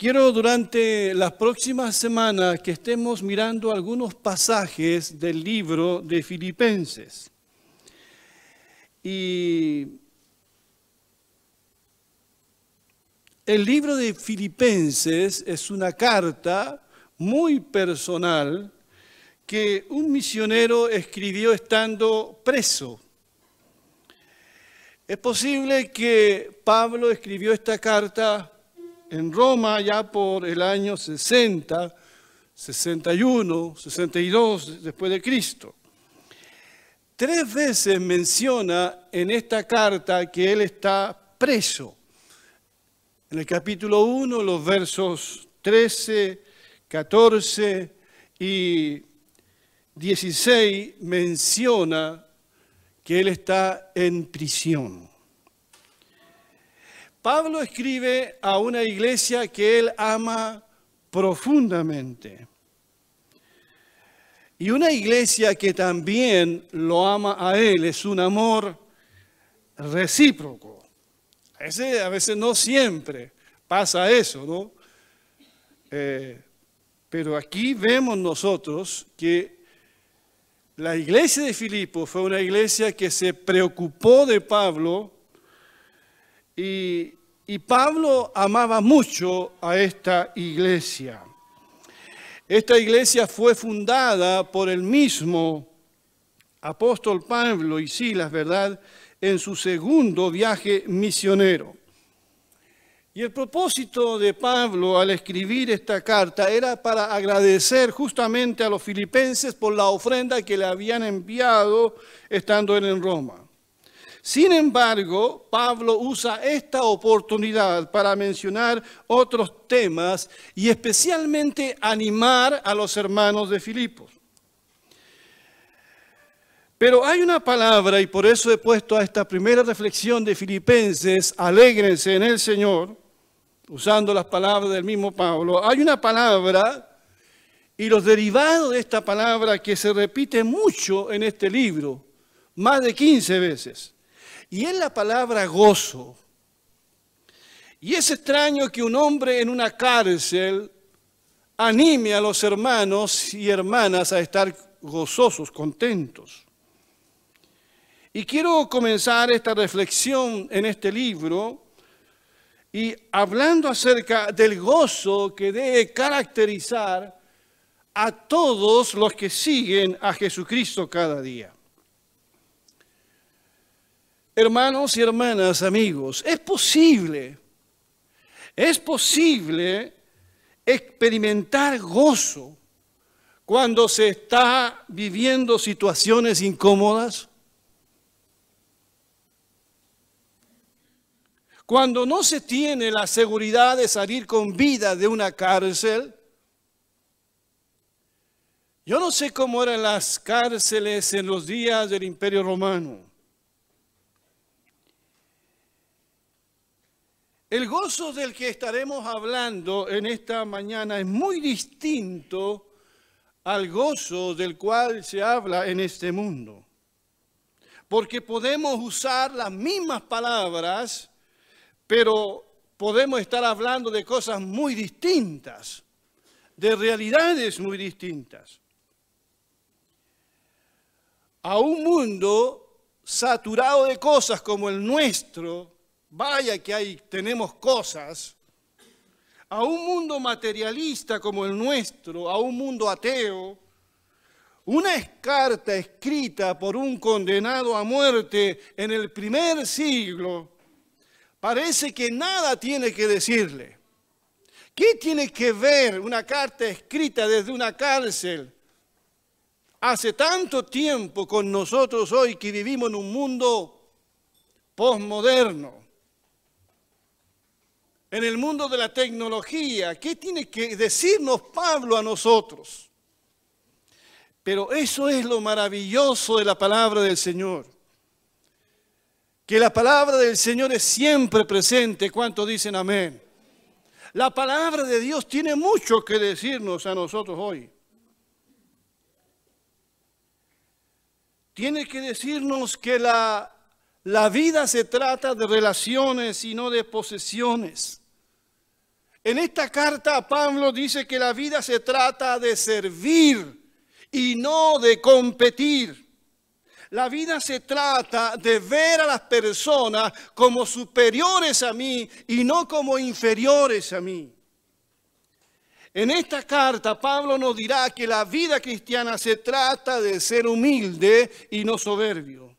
Quiero durante las próximas semanas que estemos mirando algunos pasajes del libro de Filipenses. Y el libro de Filipenses es una carta muy personal que un misionero escribió estando preso. Es posible que Pablo escribió esta carta en Roma ya por el año 60, 61, 62 después de Cristo. Tres veces menciona en esta carta que él está preso. En el capítulo 1, los versos 13, 14 y 16 menciona que él está en prisión. Pablo escribe a una iglesia que él ama profundamente. Y una iglesia que también lo ama a él, es un amor recíproco. A veces, no siempre pasa eso, ¿no? Eh, pero aquí vemos nosotros que la iglesia de Filipo fue una iglesia que se preocupó de Pablo y, Pablo amaba mucho a esta iglesia. Esta iglesia fue fundada por el mismo apóstol Pablo y Silas, ¿verdad?, en su segundo viaje misionero. Y el propósito de Pablo al escribir esta carta era para agradecer justamente a los filipenses por la ofrenda que le habían enviado estando en Roma. Sin embargo, Pablo usa esta oportunidad para mencionar otros temas y especialmente animar a los hermanos de Filipos. Pero hay una palabra, y por eso he puesto a esta primera reflexión de Filipenses, alégrense en el Señor, usando las palabras del mismo Pablo, hay una palabra y los derivados de esta palabra que se repite mucho en este libro, más de 15 veces. Y es la palabra gozo. Y es extraño que un hombre en una cárcel anime a los hermanos y hermanas a estar gozosos, contentos. Y quiero comenzar esta reflexión en este libro y hablando acerca del gozo que debe caracterizar a todos los que siguen a Jesucristo cada día. Hermanos y hermanas, amigos, es posible, es posible experimentar gozo cuando se está viviendo situaciones incómodas. Cuando no se tiene la seguridad de salir con vida de una cárcel. Yo no sé cómo eran las cárceles en los días del Imperio Romano. El gozo del que estaremos hablando en esta mañana es muy distinto al gozo del cual se habla en este mundo. Porque podemos usar las mismas palabras, pero podemos estar hablando de cosas muy distintas, de realidades muy distintas. A un mundo saturado de cosas como el nuestro, vaya que hay, tenemos cosas, a un mundo materialista como el nuestro, a un mundo ateo, una carta escrita por un condenado a muerte en el primer siglo, parece que nada tiene que decirle. ¿Qué tiene que ver una carta escrita desde una cárcel hace tanto tiempo con nosotros hoy que vivimos en un mundo postmoderno? En el mundo de la tecnología. ¿Qué tiene que decirnos Pablo a nosotros? Pero eso es lo maravilloso de la palabra del Señor. Que la palabra del Señor es siempre presente. ¿Cuántos dicen amén? La palabra de Dios tiene mucho que decirnos a nosotros hoy. Tiene que decirnos que la, la vida se trata de relaciones y no de posesiones En esta carta Pablo dice que la vida se trata de servir y no de competir. La vida se trata de ver a las personas como superiores a mí y no como inferiores a mí. En esta carta Pablo nos dirá que la vida cristiana se trata de ser humilde y no soberbio.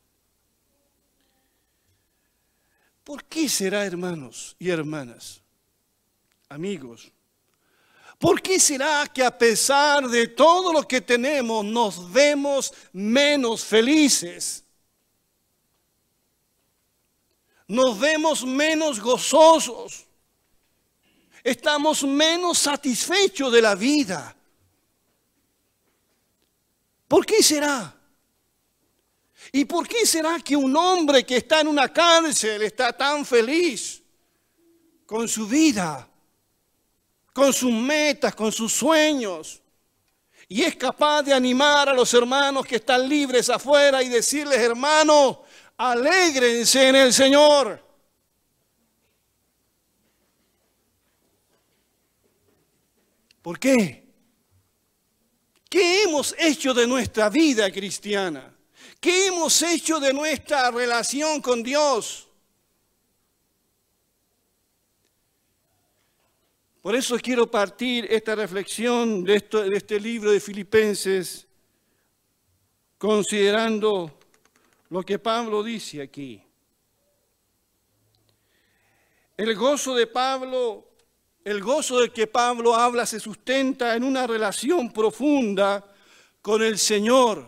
¿Por qué será, hermanos y hermanas, amigos? ¿Por qué será que a pesar de todo lo que tenemos nos vemos menos felices? Nos vemos menos gozosos estamos menos satisfechos de la vida. ¿Por qué será? ¿Y por qué será que un hombre que está en una cárcel está tan feliz con su vida, con sus metas, con sus sueños? Y es capaz de animar a los hermanos que están libres afuera y decirles, hermanos, alégrense en el Señor. ¿Por qué? ¿Qué hemos hecho de nuestra vida cristiana? ¿Qué hemos hecho de nuestra relación con Dios? Por eso quiero partir esta reflexión de, de este libro de Filipenses considerando lo que Pablo dice aquí. El gozo de Pablo el gozo del que Pablo habla se sustenta en una relación profunda con el Señor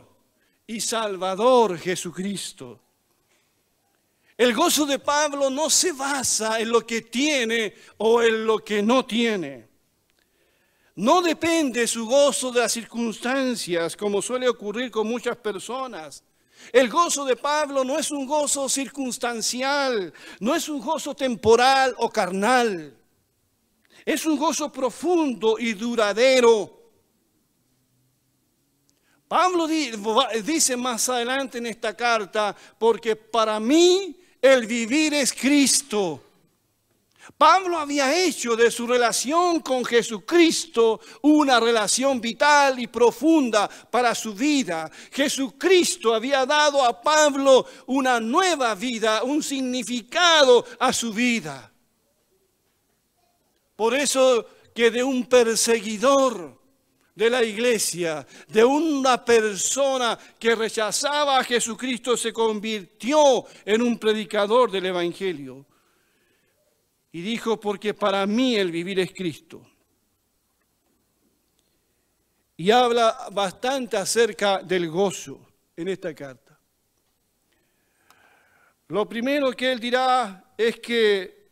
y Salvador Jesucristo. El gozo de Pablo no se basa en lo que tiene o en lo que no tiene. No depende su gozo de las circunstancias, como suele ocurrir con muchas personas. El gozo de Pablo no es un gozo circunstancial, no es un gozo temporal o carnal. Es un gozo profundo y duradero. Pablo dice más adelante en esta carta, porque para mí el vivir es Cristo. Pablo había hecho de su relación con Jesucristo una relación vital y profunda para su vida. Jesucristo había dado a Pablo una nueva vida, un significado a su vida. Por eso que de un perseguidor de la iglesia, de una persona que rechazaba a Jesucristo, se convirtió en un predicador del Evangelio. Y dijo, porque para mí el vivir es Cristo. Y habla bastante acerca del gozo en esta carta. Lo primero que él dirá es que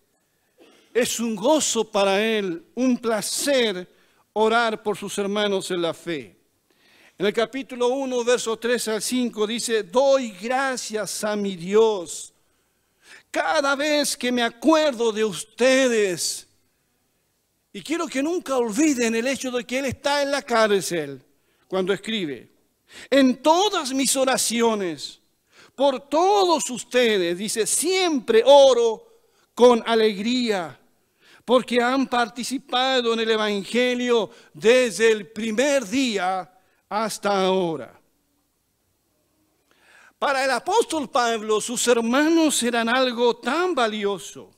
es un gozo para él, un placer orar por sus hermanos en la fe. En el capítulo 1, verso 3 al 5 dice, doy gracias a mi Dios cada vez que me acuerdo de ustedes. Y quiero que nunca olviden el hecho de que Él está en la cárcel cuando escribe. En todas mis oraciones, por todos ustedes, dice, siempre oro con alegría porque han participado en el Evangelio desde el primer día hasta ahora. Para el apóstol Pablo, sus hermanos eran algo tan valioso,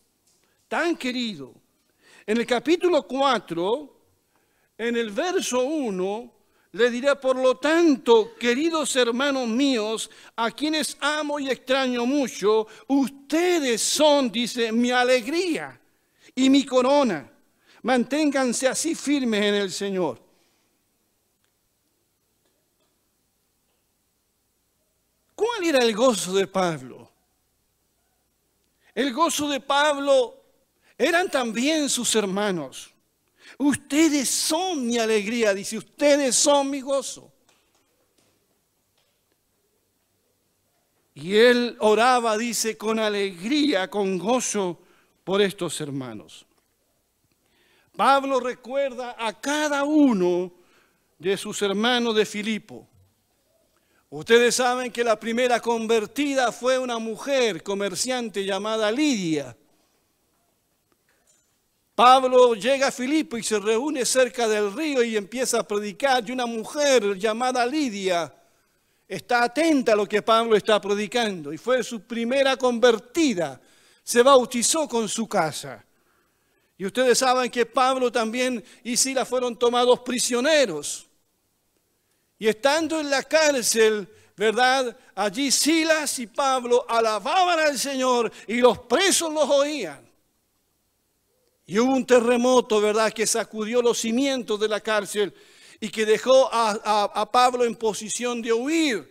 tan querido. En el capítulo 4, en el verso 1, le diré, por lo tanto, queridos hermanos míos, a quienes amo y extraño mucho, ustedes son, dice, mi alegría y mi corona. Manténganse así firmes en el Señor. ¿Cuál era el gozo de Pablo? El gozo de Pablo eran también sus hermanos. Ustedes son mi alegría, dice, ustedes son mi gozo. Y él oraba, dice, con alegría, con gozo por estos hermanos. Pablo recuerda a cada uno de sus hermanos de Filipo. Ustedes saben que la primera convertida fue una mujer comerciante llamada Lidia. Pablo llega a Filipo y se reúne cerca del río y empieza a predicar. Y una mujer llamada Lidia está atenta a lo que Pablo está predicando. Y fue su primera convertida. Se bautizó con su casa. Y ustedes saben que Pablo también y Sila fueron tomados prisioneros. Y estando en la cárcel, ¿verdad? Allí Silas y Pablo alababan al Señor y los presos los oían. Y hubo un terremoto, ¿verdad?, que sacudió los cimientos de la cárcel y que dejó a, Pablo en posición de huir.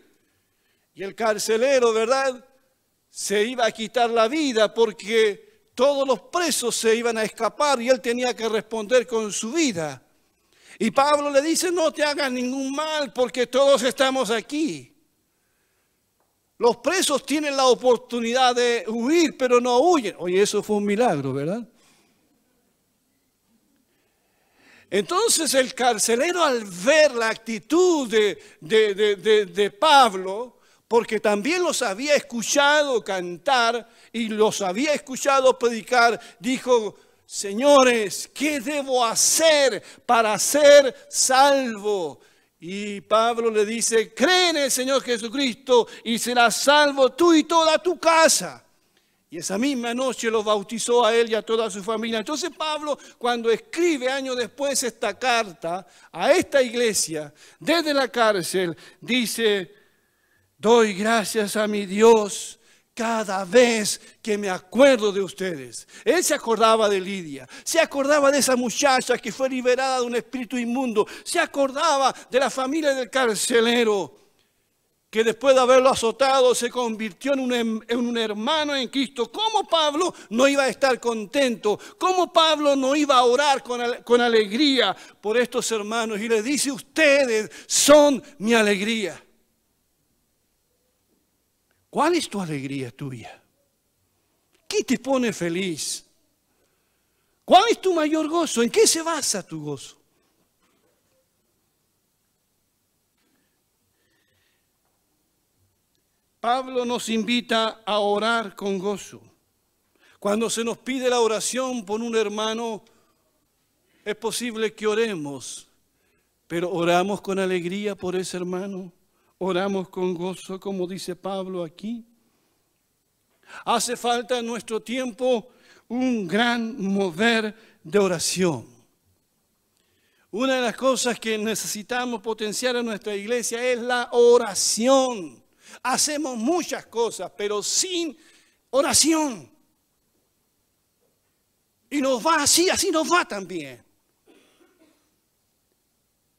Y el carcelero, ¿verdad?, se iba a quitar la vida porque todos los presos se iban a escapar y él tenía que responder con su vida. Y Pablo le dice, no te hagas ningún mal porque todos estamos aquí. Los presos tienen la oportunidad de huir, pero no huyen. Oye, eso fue un milagro, ¿verdad? Entonces el carcelero al ver la actitud de, Pablo, porque también los había escuchado cantar y los había escuchado predicar, dijo, señores, ¿qué debo hacer para ser salvo? Y Pablo le dice, cree en el Señor Jesucristo y serás salvo tú y toda tu casa. Y esa misma noche lo bautizó a él y a toda su familia. Entonces Pablo, cuando escribe años después esta carta a esta iglesia desde la cárcel, dice, doy gracias a mi Dios cada vez que me acuerdo de ustedes. Él se acordaba de Lidia, se acordaba de esa muchacha que fue liberada de un espíritu inmundo, se acordaba de la familia del carcelero que después de haberlo azotado se convirtió en un, hermano en Cristo. ¿Cómo Pablo no iba a estar contento? ¿Cómo Pablo no iba a orar con, con alegría por estos hermanos? Y le dice, ustedes son mi alegría. ¿Cuál es tu alegría tuya? ¿Qué te pone feliz? ¿Cuál es tu mayor gozo? ¿En qué se basa tu gozo? Pablo nos invita a orar con gozo. Cuando se nos pide la oración por un hermano, es posible que oremos, pero oramos con alegría por ese hermano, oramos con gozo, como dice Pablo aquí. Hace falta en nuestro tiempo un gran mover de oración. Una de las cosas que necesitamos potenciar en nuestra iglesia es la oración. Hacemos muchas cosas, pero sin oración. Y nos va así, así nos va también.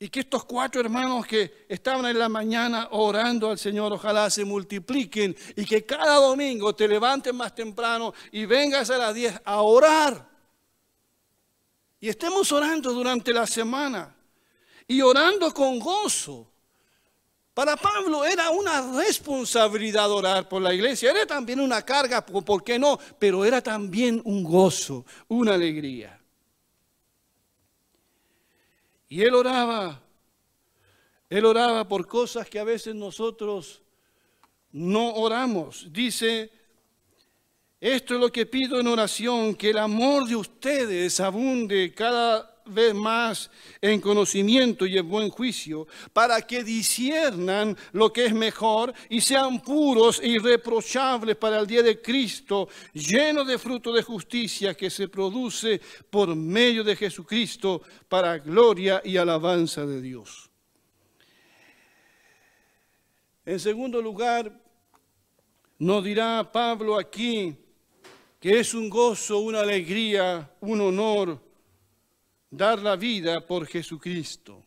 Y que estos cuatro hermanos que estaban en la mañana orando al Señor, ojalá se multipliquen y que cada domingo te levantes más temprano y vengas a las 10 a orar. Y estemos orando durante la semana y orando con gozo. Para Pablo era una responsabilidad orar por la iglesia, era también una carga, ¿por qué no? Pero era también un gozo, una alegría. Y él oraba, él oraba por cosas que a veces nosotros no oramos. Dice, esto es lo que pido en oración, que el amor de ustedes abunde cada vez más en conocimiento y en buen juicio, para que disiernan lo que es mejor y sean puros e irreprochables para el día de Cristo, lleno de fruto de justicia que se produce por medio de Jesucristo para gloria y alabanza de Dios. En segundo lugar, nos dirá Pablo aquí que es un gozo, una alegría, un honor dar la vida por Jesucristo.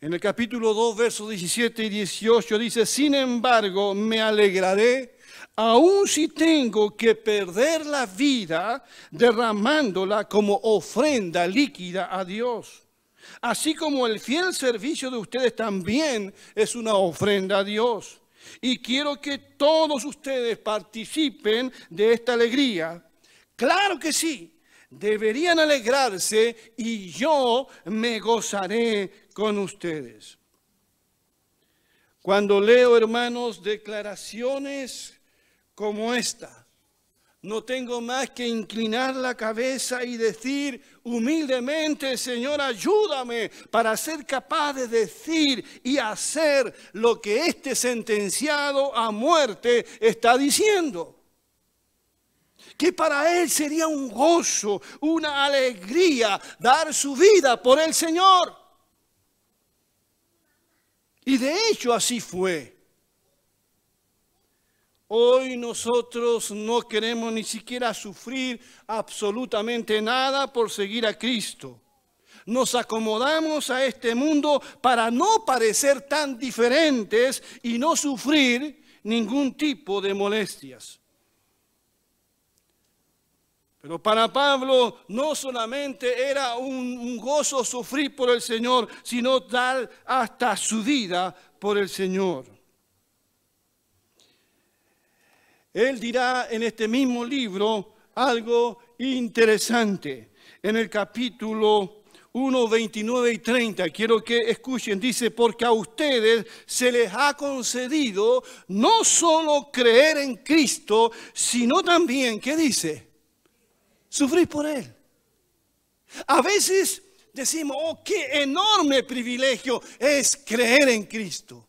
En el capítulo 2, versos 17 y 18 dice, sin embargo, me alegraré, aun si tengo que perder la vida derramándola como ofrenda líquida a Dios. Así como el fiel servicio de ustedes también es una ofrenda a Dios. Y quiero que todos ustedes participen de esta alegría. Claro que sí, deberían alegrarse y yo me gozaré con ustedes. Cuando leo, hermanos, declaraciones como esta, no tengo más que inclinar la cabeza y decir humildemente, Señor, ayúdame para ser capaz de decir y hacer lo que este sentenciado a muerte está diciendo. Que para él sería un gozo, una alegría dar su vida por el Señor. Y de hecho así fue. Hoy nosotros no queremos ni siquiera sufrir absolutamente nada por seguir a Cristo. Nos acomodamos a este mundo para no parecer tan diferentes y no sufrir ningún tipo de molestias. Pero para Pablo no solamente era un, gozo sufrir por el Señor, sino dar hasta su vida por el Señor. Él dirá en este mismo libro algo interesante. En el capítulo 1, 29 y 30, quiero que escuchen, dice, porque a ustedes se les ha concedido no solo creer en Cristo, sino también, ¿qué dice? Sufrir por Él. A veces decimos, oh, qué enorme privilegio es creer en Cristo.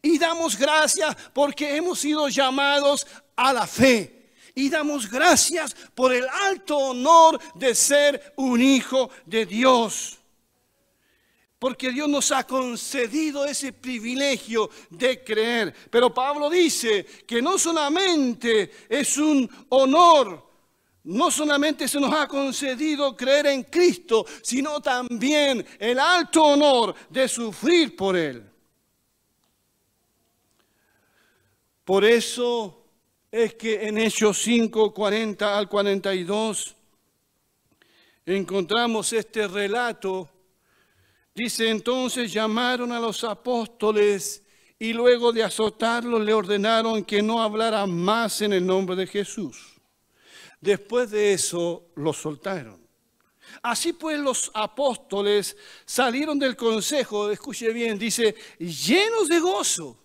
Y damos gracias porque hemos sido llamados a la fe. Y damos gracias por el alto honor de ser un hijo de Dios. Porque Dios nos ha concedido ese privilegio de creer. Pero Pablo dice que no solamente es un honor, no solamente se nos ha concedido creer en Cristo, sino también el alto honor de sufrir por Él. Por eso es que en Hechos 5, 40 al 42 encontramos este relato. Dice entonces llamaron a los apóstoles y luego de azotarlos le ordenaron que no hablara más en el nombre de Jesús. Después de eso los soltaron. Así pues los apóstoles salieron del consejo, escuche bien, dice, llenos de gozo,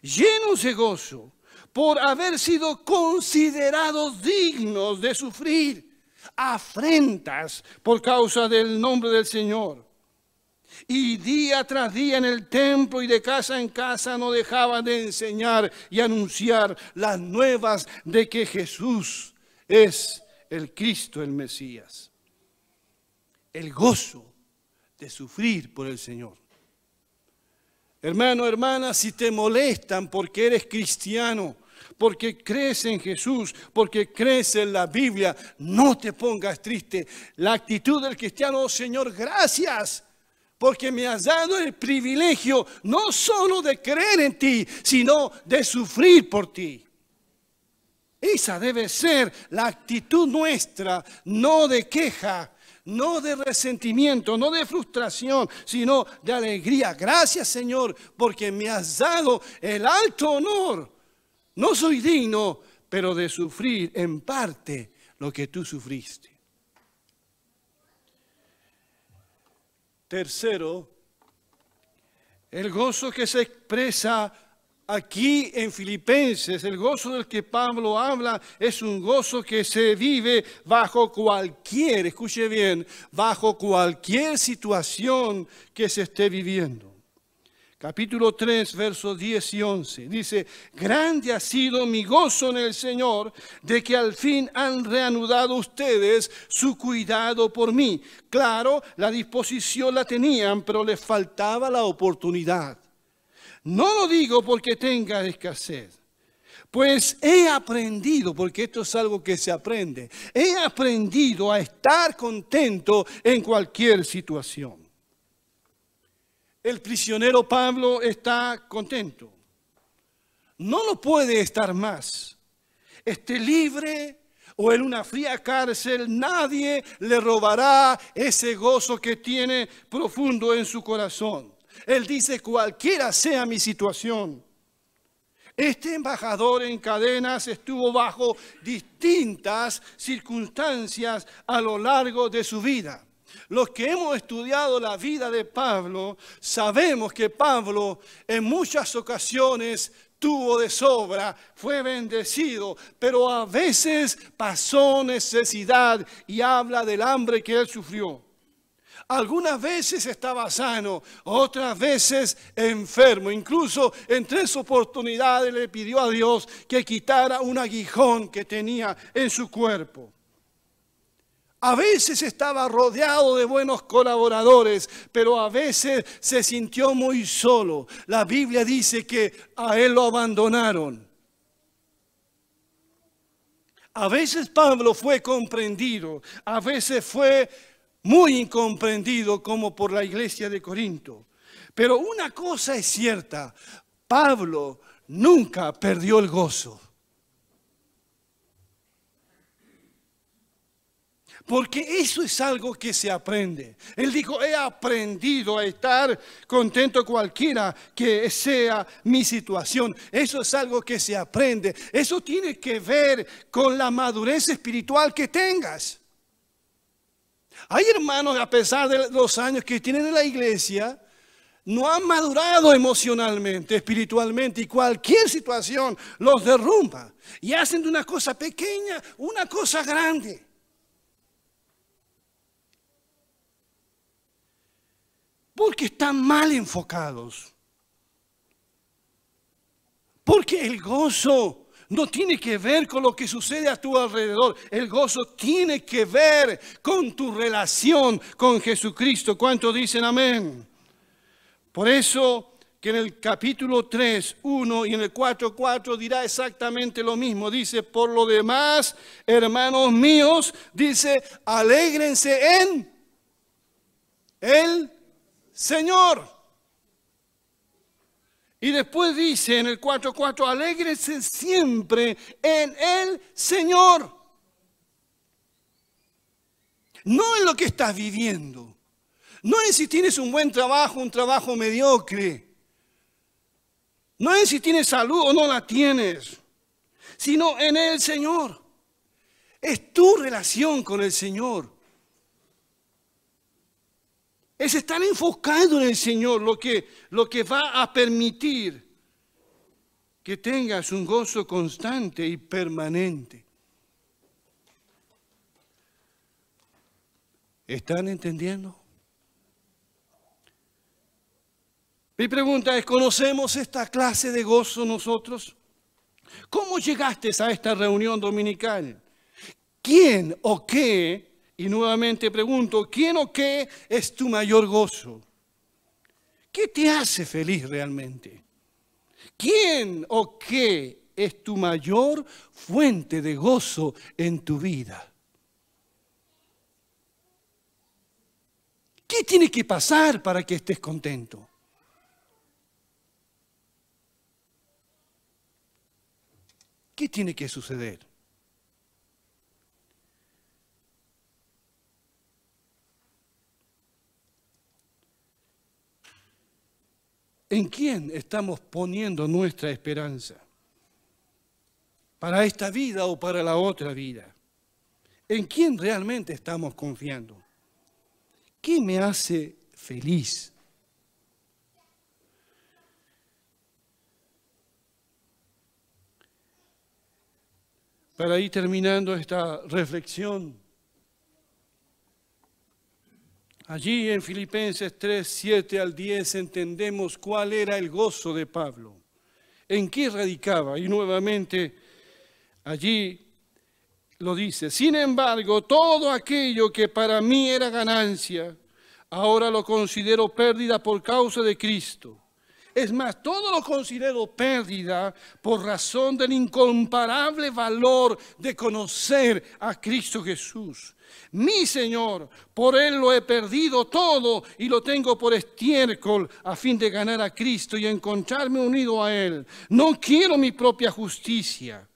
llenos de gozo, por haber sido considerados dignos de sufrir afrentas por causa del nombre del Señor. Y día tras día en el templo y de casa en casa no dejaban de enseñar y anunciar las nuevas de que Jesús es el Cristo, el Mesías. El gozo de sufrir por el Señor. Hermano, hermana, si te molestan porque eres cristiano, porque crees en Jesús, porque crees en la Biblia, no te pongas triste. La actitud del cristiano, oh Señor, gracias, porque me has dado el privilegio no solo de creer en ti, sino de sufrir por ti. Esa debe ser la actitud nuestra, no de queja, no de resentimiento, no de frustración, sino de alegría. Gracias Señor, porque me has dado el alto honor no soy digno, pero de sufrir en parte lo que tú sufriste. Tercero, el gozo que se expresa aquí en Filipenses, el gozo del que Pablo habla, es un gozo que se vive bajo cualquier, escuche bien, bajo cualquier situación que se esté viviendo capítulo 3, versos 10 y 11. Dice, grande ha sido mi gozo en el Señor de que al fin han reanudado ustedes su cuidado por mí. Claro, la disposición la tenían, pero les faltaba la oportunidad. No lo digo porque tenga escasez. Pues he aprendido, porque esto es algo que se aprende, he aprendido a estar contento en cualquier situación. El prisionero Pablo está contento. No lo puede estar más. Esté libre o en una fría cárcel, nadie le robará ese gozo que tiene profundo en su corazón. Él dice, cualquiera sea mi situación. Este embajador en cadenas estuvo bajo distintas circunstancias a lo largo de su vida. Los que hemos estudiado la vida de Pablo, sabemos que Pablo en muchas ocasiones tuvo de sobra, fue bendecido, pero a veces pasó necesidad y habla del hambre que él sufrió. Algunas veces estaba sano, otras veces enfermo. Incluso en tres oportunidades le pidió a Dios que quitara un aguijón que tenía en su cuerpo. A veces estaba rodeado de buenos colaboradores, pero a veces se sintió muy solo. La Biblia dice que a él lo abandonaron. A veces Pablo fue comprendido, a veces fue muy incomprendido como por la iglesia de Corinto. Pero una cosa es cierta, Pablo nunca perdió el gozo. Porque eso es algo que se aprende. Él dijo, he aprendido a estar contento cualquiera que sea mi situación. Eso es algo que se aprende. Eso tiene que ver con la madurez espiritual que tengas. Hay hermanos, a pesar de los años que tienen en la iglesia, no han madurado emocionalmente, espiritualmente, y cualquier situación los derrumba. Y hacen de una cosa pequeña una cosa grande. Porque están mal enfocados. Porque el gozo no tiene que ver con lo que sucede a tu alrededor. El gozo tiene que ver con tu relación con Jesucristo. ¿Cuánto dicen amén? Por eso que en el capítulo 3, 1 y en el 4, 4 dirá exactamente lo mismo. Dice, por lo demás, hermanos míos, dice, alégrense en el Señor. Y después dice en el 4.4, alégrese siempre en el Señor. No en lo que estás viviendo. No en si tienes un buen trabajo, un trabajo mediocre. No en si tienes salud o no la tienes. Sino en el Señor. Es tu relación con el Señor. Es estar enfocado en el Señor lo que, lo que va a permitir que tengas un gozo constante y permanente. ¿Están entendiendo? Mi pregunta es, ¿conocemos esta clase de gozo nosotros? ¿Cómo llegaste a esta reunión dominical? ¿Quién o qué y nuevamente pregunto, ¿quién o qué es tu mayor gozo? ¿Qué te hace feliz realmente? ¿Quién o qué es tu mayor fuente de gozo en tu vida? ¿Qué tiene que pasar para que estés contento? ¿Qué tiene que suceder? ¿En quién estamos poniendo nuestra esperanza? ¿Para esta vida o para la otra vida? ¿En quién realmente estamos confiando? ¿Qué me hace feliz? Para ir terminando esta reflexión, Allí en Filipenses 3, 7 al 10 entendemos cuál era el gozo de Pablo, en qué radicaba. Y nuevamente allí lo dice, sin embargo, todo aquello que para mí era ganancia, ahora lo considero pérdida por causa de Cristo. Es más, todo lo considero pérdida por razón del incomparable valor de conocer a Cristo Jesús mi Señor, por Él lo he perdido todo y lo tengo por estiércol a fin de ganar a Cristo y encontrarme unido a Él. No quiero mi propia justicia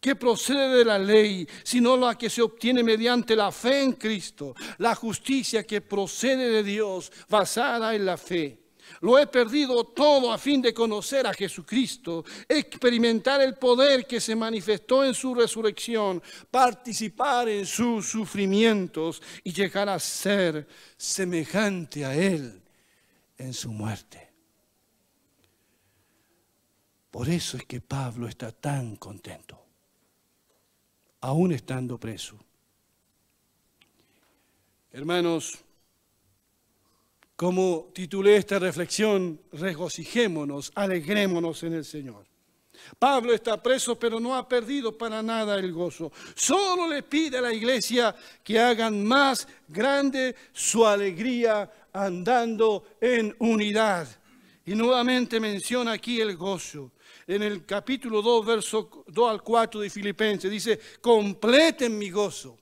que procede de la ley, sino la que se obtiene mediante la fe en Cristo, la justicia que procede de Dios, basada en la fe. Lo he perdido todo a fin de conocer a Jesucristo, experimentar el poder que se manifestó en su resurrección, participar en sus sufrimientos y llegar a ser semejante a Él en su muerte. Por eso es que Pablo está tan contento, aún estando preso. Hermanos, como titulé esta reflexión, regocijémonos, alegrémonos en el Señor. Pablo está preso, pero no ha perdido para nada el gozo. Solo le pide a la iglesia que hagan más grande su alegría andando en unidad. Y nuevamente menciona aquí el gozo. En el capítulo 2, verso 2 al 4 de Filipenses, dice, completen mi gozo.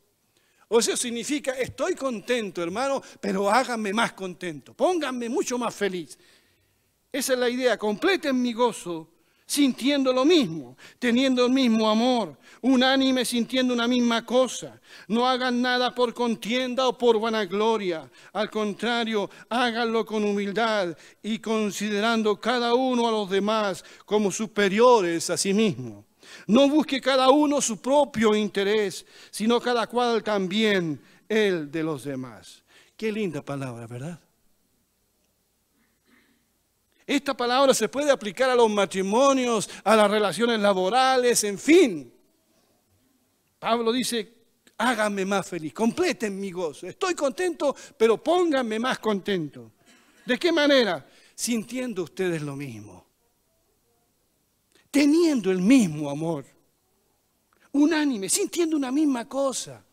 O sea, significa, estoy contento, hermano, pero háganme más contento, pónganme mucho más feliz. Esa es la idea, completen mi gozo sintiendo lo mismo, teniendo el mismo amor, unánime sintiendo una misma cosa. No hagan nada por contienda o por vanagloria. Al contrario, háganlo con humildad y considerando cada uno a los demás como superiores a sí mismo. No busque cada uno su propio interés, sino cada cual también el de los demás. Qué linda palabra, ¿verdad? Esta palabra se puede aplicar a los matrimonios, a las relaciones laborales, en fin. Pablo dice, háganme más feliz, completen mi gozo. Estoy contento, pero pónganme más contento. ¿De qué manera? Sintiendo ustedes lo mismo. Teniendo el mismo amor. Unánime, sintiendo una misma cosa.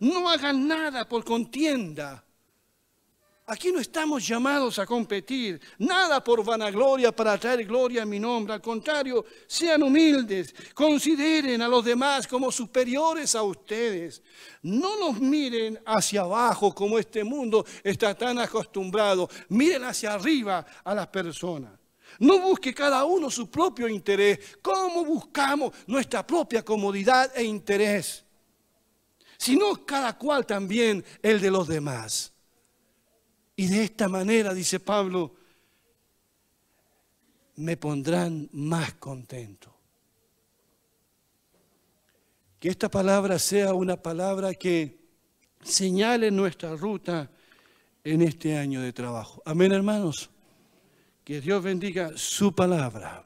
No hagan nada por contienda Aquí no estamos llamados a competir, nada por vanagloria para traer gloria a mi nombre. Al contrario, sean humildes, consideren a los demás como superiores a ustedes. No nos miren hacia abajo como este mundo está tan acostumbrado. Miren hacia arriba a las personas. No busque cada uno su propio interés. ¿Cómo buscamos nuestra propia comodidad e interés? Sino cada cual también el de los demás. Y de esta manera, dice Pablo, me pondrán más contento. Que esta palabra sea una palabra que señale nuestra ruta en este año de trabajo. Amén, hermanos. Que Dios bendiga su palabra.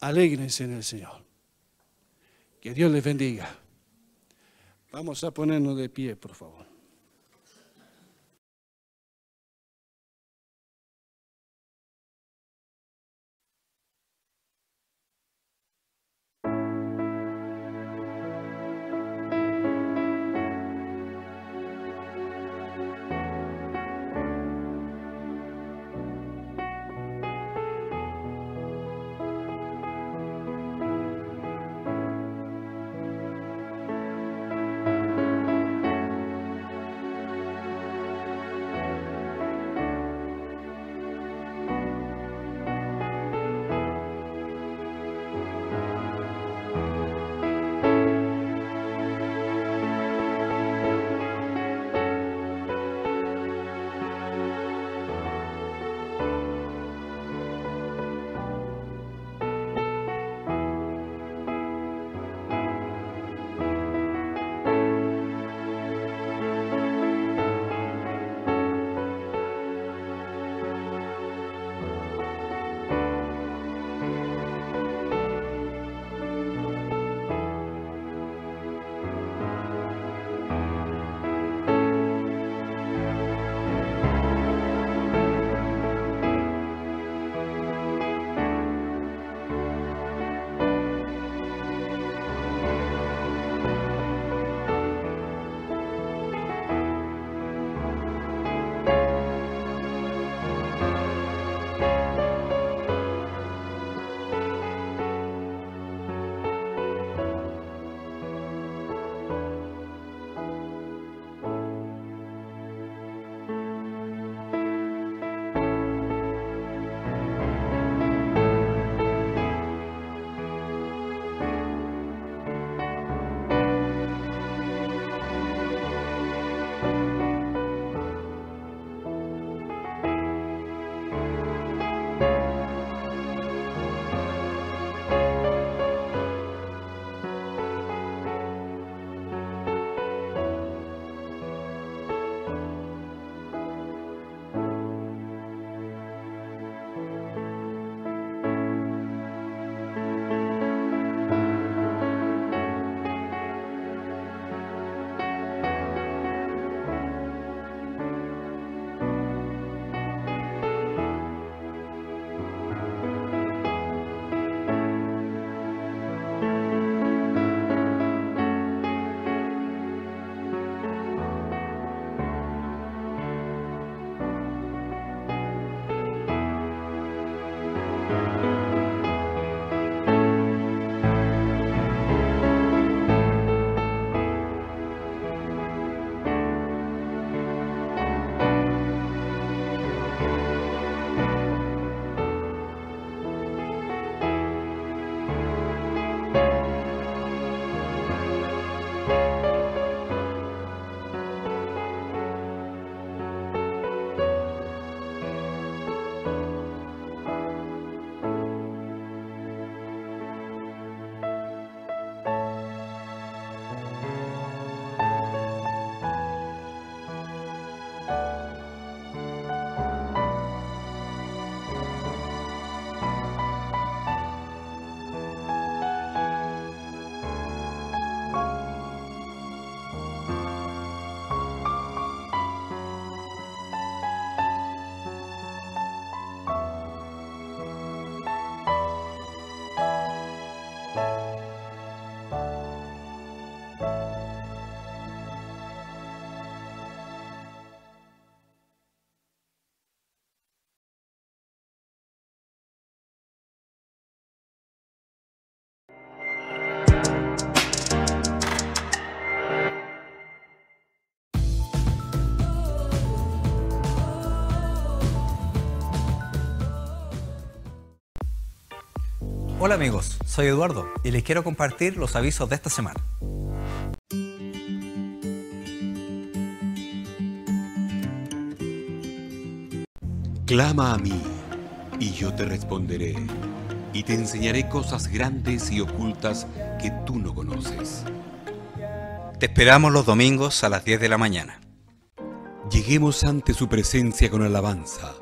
Alégrense en el Señor. Que Dios les bendiga. Vamos a ponernos de pie, por favor. Hola amigos, soy Eduardo y les quiero compartir los avisos de esta semana. Clama a mí, y yo te responderé, y te enseñaré cosas grandes y ocultas que tú no conoces. Te esperamos los domingos a las 10 de la mañana. Lleguemos ante su presencia con alabanza,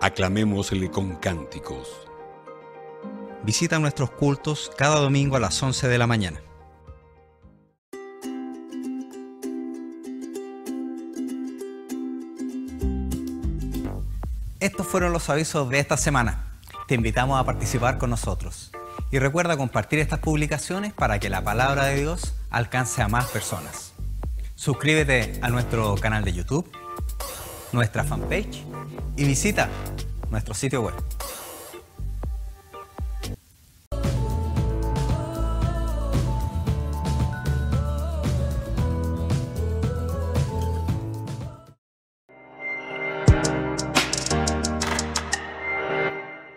aclamémosle con cánticos. Visita nuestros cultos cada domingo a las 11 de la mañana. Estos fueron los avisos de esta semana. Te invitamos a participar con nosotros. Y recuerda compartir estas publicaciones para que la palabra de Dios alcance a más personas. Suscríbete a nuestro canal de YouTube, nuestra fanpage y visita nuestro sitio web.